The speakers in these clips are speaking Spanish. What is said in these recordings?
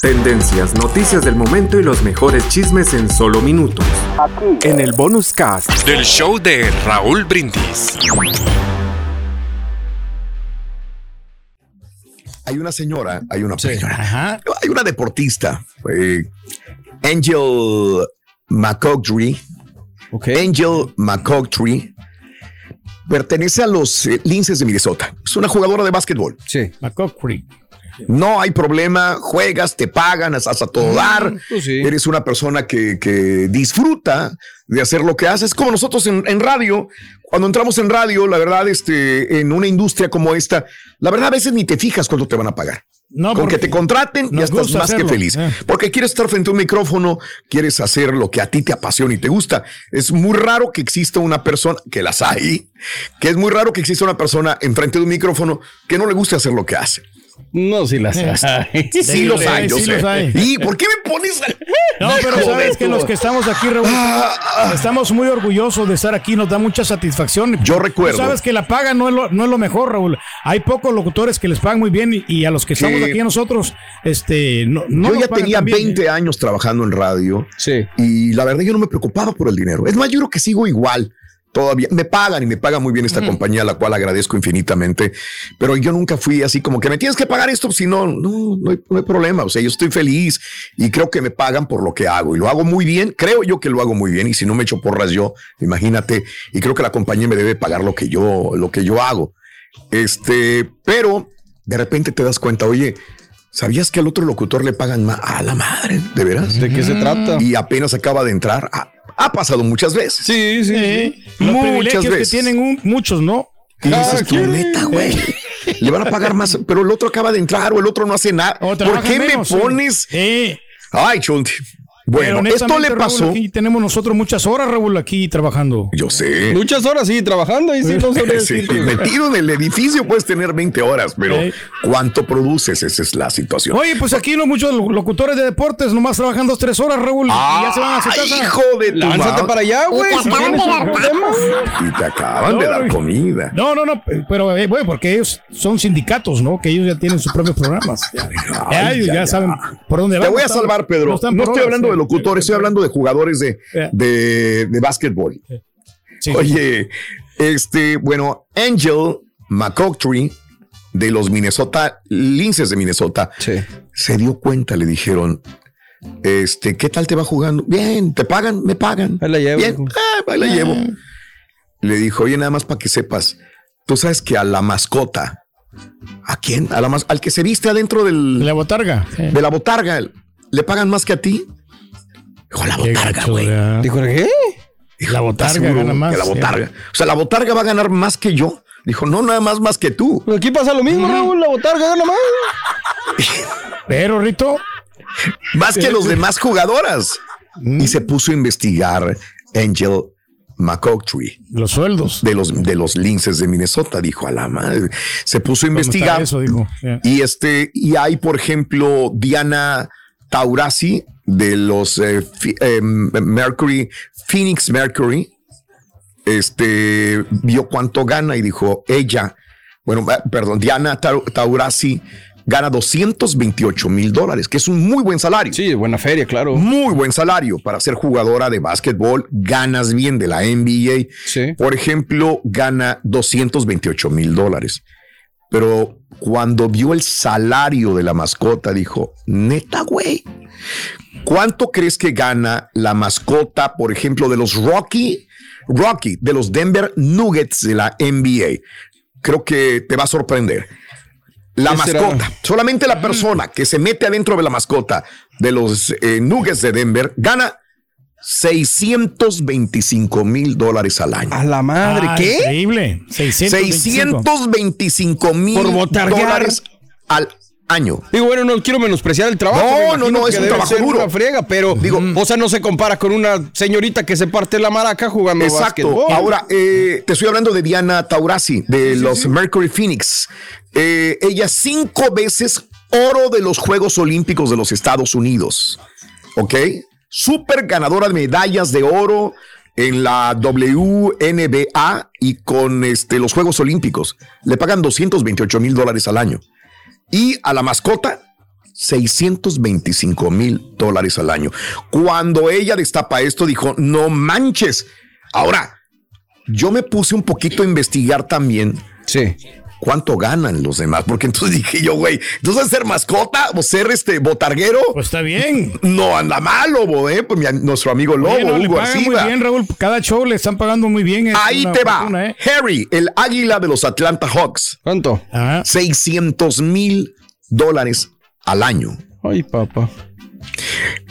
Tendencias, noticias del momento y los mejores chismes en solo minutos. En el bonus cast del show de Raúl Brindis. Hay una señora, hay una señora, hay una deportista, eh, Angel McCoughtry. Angel McCoughtry pertenece a los eh, Linces de Minnesota. Es una jugadora de básquetbol. Sí. McCoughtry. No hay problema, juegas, te pagan, estás a todo dar. pues Eres una persona que, que disfruta de hacer lo que haces, como nosotros en, en radio. Cuando entramos en radio, la verdad, este, en una industria como esta, la verdad a veces ni te fijas cuánto te van a pagar. No, Con porque que te contraten, ya estás más hacerlo, que feliz. eh. Porque quieres estar frente a un micrófono, quieres hacer lo que a ti te apasiona y te gusta. Es muy raro que exista una persona, que las hay, que es muy raro que exista una persona enfrente de un micrófono que no le guste hacer lo que hace. No, si las hay. Sí, los hay, yo sí sé. los hay. ¿Y por qué me pones al- No, pero sabes que los que estamos aquí, Raúl, estamos muy orgullosos de estar aquí, nos da mucha satisfacción. Yo recuerdo. Tú sabes que la paga no es lo, no es lo mejor, Raúl. Hay pocos locutores que les pagan muy bien y, y a los que estamos Sí. aquí nosotros, este, no, no yo ya tenía tan bien, 20 años trabajando en radio. Y la verdad yo no me preocupaba por el dinero. Es más, yo creo que sigo igual. Todavía me pagan y me paga muy bien esta compañía, a la cual agradezco infinitamente. Pero yo nunca fui así como que me tienes que pagar esto, si no, no, no hay, no hay problema. O sea, yo estoy feliz y creo que me pagan por lo que hago y lo hago muy bien. Creo yo que lo hago muy bien. Y si no me echo porras yo, imagínate. Y creo que la compañía me debe pagar lo que yo, lo que yo hago. Este, pero de repente te das cuenta, oye, ¿sabías que al otro locutor le pagan más? A la madre, ¿de veras? ¿De qué se trata? Y apenas acaba de entrar. Ha, ha pasado muchas veces. Sí, sí, Sí. Los Muchas veces. que tienen un- muchos, ¿no? Y dices tú, neta, güey. Le van a pagar más, pero el otro acaba de entrar o el otro no hace nada. ¿Por qué menos, me sí. pones? Sí. Ay, Chunti. Bueno, esto le honestamente, Raúl, pasó. aquí tenemos nosotros muchas horas, Raúl, aquí trabajando. Yo sé. Muchas horas, sí, trabajando y sí, no Sí, metido en el edificio puedes tener 20 horas, pero Sí. ¿cuánto produces? Esa es la situación. Oye, pues aquí no muchos locutores de deportes nomás trabajan dos, tres horas, Raúl, y ya se van a su casa. hijo de tu Lánzate madre. para allá, güey. te si. Y te acaban de No, dar comida. No, no, no, pero eh, bueno, porque ellos son sindicatos, ¿no? Que ellos ya tienen sus propios programas. Ya, ellos ya, saben por dónde van. Te voy no a salvar, Pedro. No, por estoy horas, hablando. De locutores, estoy hablando de jugadores de, de, de básquetbol. Sí. Oye, este, bueno, Angel McCoughtry de los Minnesota Linces de Minnesota Sí. se dio cuenta, le dijeron, este, ¿qué tal te va jugando? Bien, ¿te pagan? Me pagan. Ahí la llevo, Bien, ah, ahí la llevo. Le dijo, oye, nada más para que sepas, tú sabes que a la mascota, ¿a quién? A la mas- al que se viste adentro del, La botarga. Sí. de la botarga, ¿le pagan más que a ti? Dijo, la botarga, güey. Dijo, ¿qué? Dijo, La ¿estás botarga gana más, Que la sí. botarga. O sea, la botarga va a ganar más que yo. Dijo, no, nada más más que tú. Aquí pasa lo mismo, Raúl, la botarga gana más. Pero, Rito, Más que los demás jugadoras. Mm. Y se puso a investigar Angel McCoughtry los sueldos. de los, de los linces de Minnesota. Dijo, a la madre. Se puso a ¿Cómo está investigar. Eso, dijo. Yeah. Y este, y hay, por ejemplo, Diana Taurasi de los eh, eh, Mercury, Phoenix Mercury. Este vio cuánto gana y dijo ella, bueno, eh, perdón, Diana Tau- Taurasi gana 228 mil dólares, que es un muy buen salario. Sí, buena feria, claro. Muy buen salario para ser jugadora de básquetbol. Ganas bien de la NBA. Sí. Por ejemplo, gana 228 mil dólares. Pero cuando vio el salario de la mascota, dijo, neta, güey, ¿cuánto crees que gana la mascota, por ejemplo, de los Rocky, Rocky, de los Denver Nuggets de la NBA? Creo que te va a sorprender. La mascota, solamente la persona que se mete adentro de la mascota de los eh, Nuggets de Denver gana 625 mil dólares al año. A la madre, Ah, ¿qué? Increíble. 625. 625 mil dólares al año. Digo, bueno, no quiero menospreciar el trabajo. No, no, imagino no, es que un debe trabajo ser duro. Una friega, pero digo, o sea, no se compara con una señorita que se parte la maraca jugando Exacto. básquetbol. Ahora, eh, te estoy hablando de Diana Taurasi, de los Mercury Phoenix. Eh, ella cinco veces oro de los Juegos Olímpicos de los Estados Unidos. ¿Ok? Súper ganadora de medallas de oro en la WNBA y con este, los Juegos Olímpicos. Le pagan 228 mil dólares al año. Y a la mascota, 625 mil dólares al año. Cuando ella destapa esto, dijo, no manches. Ahora, yo me puse un poquito a investigar también Sí. Cuánto ganan los demás, porque entonces dije yo, güey, entonces ser mascota o ser este botarguero, Pues está bien. no anda mal, Lobo, ¿eh? Pues mi- nuestro amigo Lobo, Oye, no, le Hugo pagan muy bien, Raúl. Cada show le están pagando muy bien. es Ahí te va. fortuna, ¿eh? Harry, el águila de los Atlanta Hawks, ¿Cuánto? Ajá. 600 mil dólares al año. Ay, papá.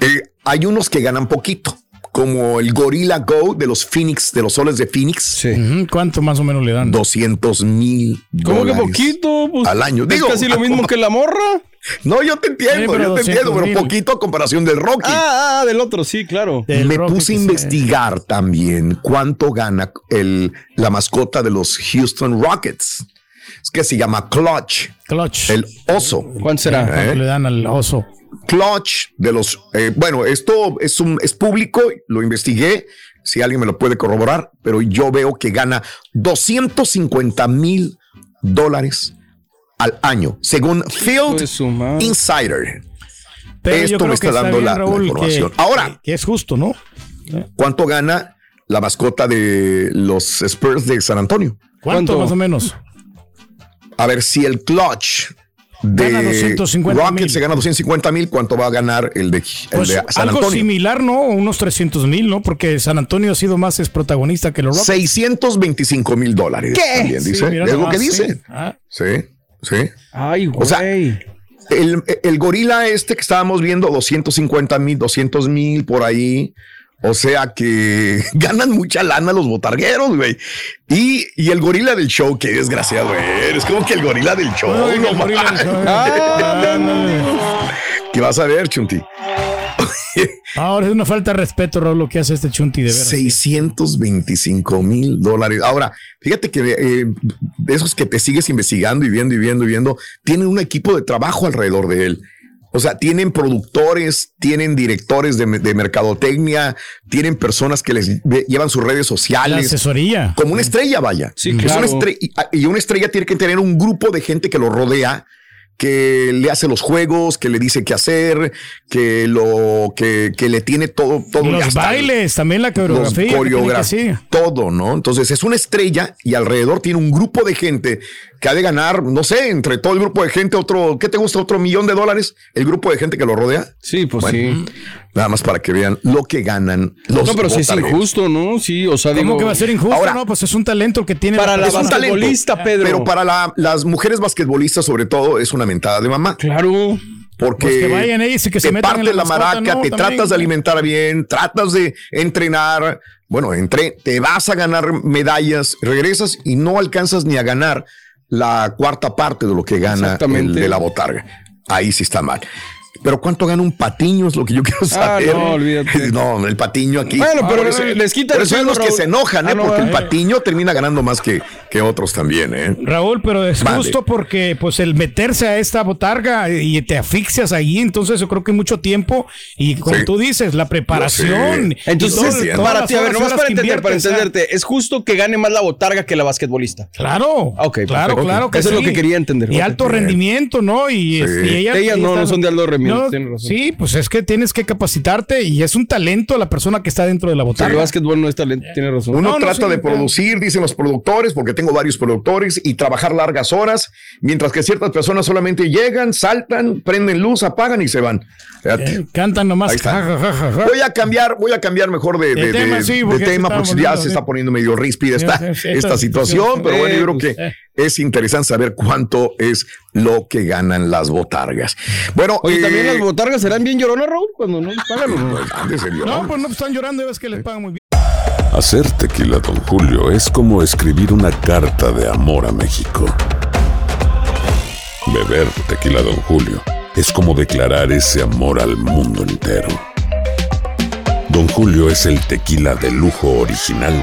Eh, hay unos que ganan poquito, como el Gorilla Go de los Phoenix, de los soles de Phoenix, Sí. ¿Cuánto más o menos le dan? 200 mil ¿Cómo que dólares poquito? Pues, al año. Es Digo, casi lo mismo que la morra. No, yo te entiendo, Sí, yo te 200 entiendo, pero poquito a comparación del Rocky. Ah, ah, del otro, sí, claro. Del Me Rocky puse a investigar también cuánto gana el, la mascota de los Houston Rockets. Es que se llama Clutch, Clutch. el oso. ¿Cuánto será? ¿Cuánto le dan al oso? Clutch de los. eh, bueno, esto es, un, es público, lo investigué. Si alguien me lo puede corroborar, pero yo veo que gana 250 mil dólares al año, según Field. Insider. Pero Esto me está dando bien, la- la Raúl, que- información. Ahora. que, que es justo, ¿no? ¿Cuánto gana la mascota de los Spurs de San Antonio? ¿Cuánto, ¿Cuánto? más o menos? A ver si el clutch de Gana 250 Rockets mil. se gana 250 mil, ¿cuánto va a ganar el de, el Pues de San algo Antonio? similar, ¿no? Unos 300 mil, ¿no? Porque San Antonio ha sido más es protagonista que los Rockets. 625 mil dólares. ¿Qué? También Sí, dice. es lo que sí. dice. Ah, Sí, sí. Ay, güey. O sea, El, el gorila este que estábamos viendo, 250 mil, 200 mil por ahí. O sea que ganan mucha lana los botargueros, güey. Y, y el gorila del show, qué desgraciado eres. como que el gorila del show. Ay, no el gorila del mames. show. ¿Qué vas a ver, Chunti? Ahora es una falta de respeto, Raúl, lo que hace este Chunti de veras. 625 mil dólares. Ahora, fíjate que eh, de esos que te sigues investigando y viendo y viendo y viendo, tienen un equipo de trabajo alrededor de él. O sea, tienen productores, tienen directores de, de mercadotecnia, tienen personas que les llevan sus redes La sociales. asesoría. Como una estrella, vaya. Sí, Es una claro. estre- y- una estrella tiene que tener un grupo de gente que lo rodea, que le hace los juegos, que le dice qué hacer, que lo que, que le tiene todo, todo Los bailes, también la coreografía. todo, ¿no? Entonces es una estrella y alrededor tiene un grupo de gente que ha de ganar, no sé, entre todo el grupo de gente, otro, ¿qué te gusta? Otro millón de dólares, el grupo de gente que lo rodea. Sí, pues Bueno, sí. Nada más para que vean lo que ganan los No, pero sí es injusto, ¿no? Sí, o sea, ¿Cómo digo. que va a ser injusto? Ahora- no, pues es un talento el que tiene Para la Es un persona. talento, basquetbolista, Pedro. Pero para la- las mujeres basquetbolistas, sobre todo, es una mentada de mamá. Claro. Porque Pues que vayan ellos y que se te metan en parte la la, maraca, ¿no? te También. tratas de alimentar bien, tratas de entrenar. Bueno, entre, te vas a ganar medallas, regresas y no alcanzas ni a ganar la cuarta parte de lo que gana el de la botarga. Ahí sí está mal. Pero ¿cuánto gana un patiño? Es lo que yo quiero saber. Ah, no, olvídate. No, el patiño aquí. Bueno, pero eso- les quita el sueldo, los que se enojan, ¿eh? Ah, no, porque el eh. patiño termina ganando más que, que otros también, ¿eh? Raúl, pero es Vale. justo porque pues el meterse a esta botarga y te asfixias ahí, entonces yo creo que mucho tiempo y como Sí. tú dices, la preparación. Entonces, todo- para ti, a ver, nomás para entender, para ¿eh? entenderte, ¿es justo que gane más la botarga que la basquetbolista? Claro, Ah, ok, claro, perfecto. claro que Eso es lo que quería entender. Y alto rendimiento, ¿no? Y, este, y Ellas no, no son de alto rendimiento. No, sí, pues es que tienes que capacitarte y es un talento la persona que está dentro de la botarga. El básquetbol no es talento, tiene razón. Uno No, no, trata sí, de producir, dicen los productores, porque tengo varios productores, y trabajar largas horas, mientras que ciertas personas solamente llegan, saltan, prenden luz, apagan y se van. Eh, cantan nomás. Ja, ja, ja. Voy a cambiar, voy a cambiar mejor de, De de- tema, de- sí, de porque se tema, pues ya se sí. está poniendo medio ríspida esta, Sí, sí, sí, esta situación, pero bueno, Eh, yo creo que eh. Es interesante saber cuánto es lo que ganan las botargas. Bueno, Oye, también eh, las botargas serán bien lloronas, Raúl, cuando no les pagan. ¿o no? pues. No, pues no están llorando, ves que les pagan muy bien. Hacer tequila, Don Julio, es como escribir una carta de amor a México. Beber tequila, Don Julio, es como declarar ese amor al mundo entero. Don Julio es el tequila de lujo original,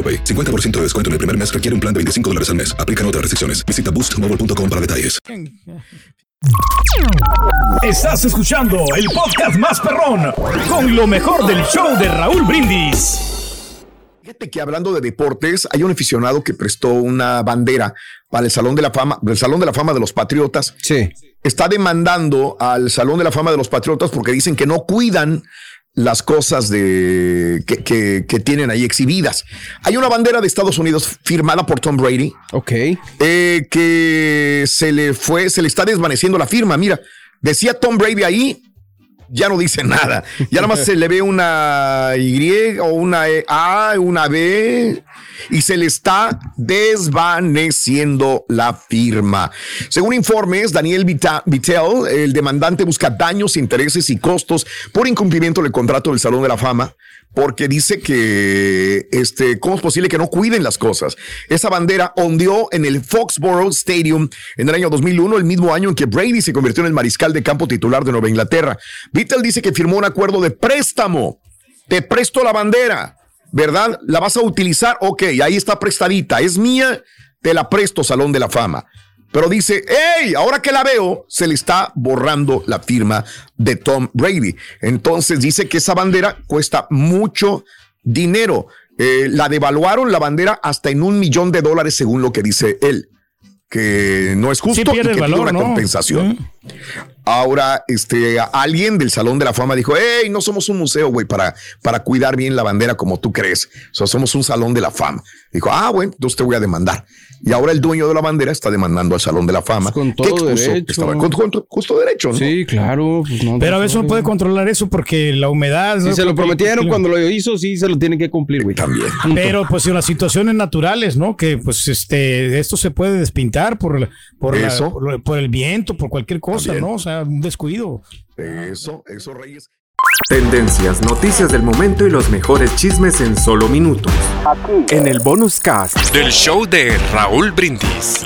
AroPay. 50% de descuento en el primer mes requiere un plan de 25 dólares al mes. Aplican otras restricciones. Visita boostmobile.com para detalles. Estás escuchando el podcast más perrón con lo mejor del show de Raúl Brindis. Fíjate que hablando de deportes, hay un aficionado que prestó una bandera para el Salón de la Fama, el Salón de la Fama de los Patriotas. Sí. Está demandando al Salón de la Fama de los Patriotas porque dicen que no cuidan las cosas de que, que- que tienen ahí exhibidas. Hay una bandera de Estados Unidos firmada por Tom Brady. Ok. eh, que se le fue, se le está desvaneciendo la firma. Mira, decía Tom Brady ahí, ya no dice nada. Ya nada más se le ve una Y o una E, A, una B y se le está desvaneciendo la firma. Según informes, Daniel Vittel, el demandante busca daños, intereses y costos por incumplimiento del contrato del Salón de la Fama porque dice que este, ¿cómo es posible que no cuiden las cosas? Esa bandera ondeó en el Foxborough Stadium en el año 2001, el mismo año en que Brady se convirtió en el mariscal de campo titular de Nueva Inglaterra. Vittel dice que firmó un acuerdo de préstamo. Te presto la bandera, ¿verdad? ¿La vas a utilizar? Ok, ahí está prestadita. Es mía, te la presto, Salón de la Fama. Pero dice, hey, ahora que la veo, se le está borrando la firma de Tom Brady. Entonces dice que esa bandera cuesta mucho dinero. Eh, la devaluaron la bandera hasta en un millón de dólares, según lo que dice él. Que no es justo y que valor, una ¿no? compensación. Ahora, este, alguien del Salón de la Fama dijo, hey, no somos un museo, güey, para, para cuidar bien la bandera como tú crees. O sea, somos un Salón de la Fama. Dijo, ah, bueno, entonces te voy a demandar. Y ahora el dueño de la bandera está demandando al Salón de la Fama. Pues con todo derecho. estaba con, con- justo derecho, ¿no? Sí, claro. pues no, Pero a veces no puede controlar eso porque la humedad. Si ¿no? se lo prometieron cuando lo hizo, sí se lo tiene que cumplir, güey. También. Pero pues en las situaciones naturales, ¿no? Que pues este esto se puede despintar por la- por, la- por, el viento, por cualquier cosa, También. ¿no? O sea, un descuido. Eso, eso, Reyes. Tendencias, noticias del momento y los mejores chismes en solo minutos. En el bonus cast. Del show de Raúl Brindis.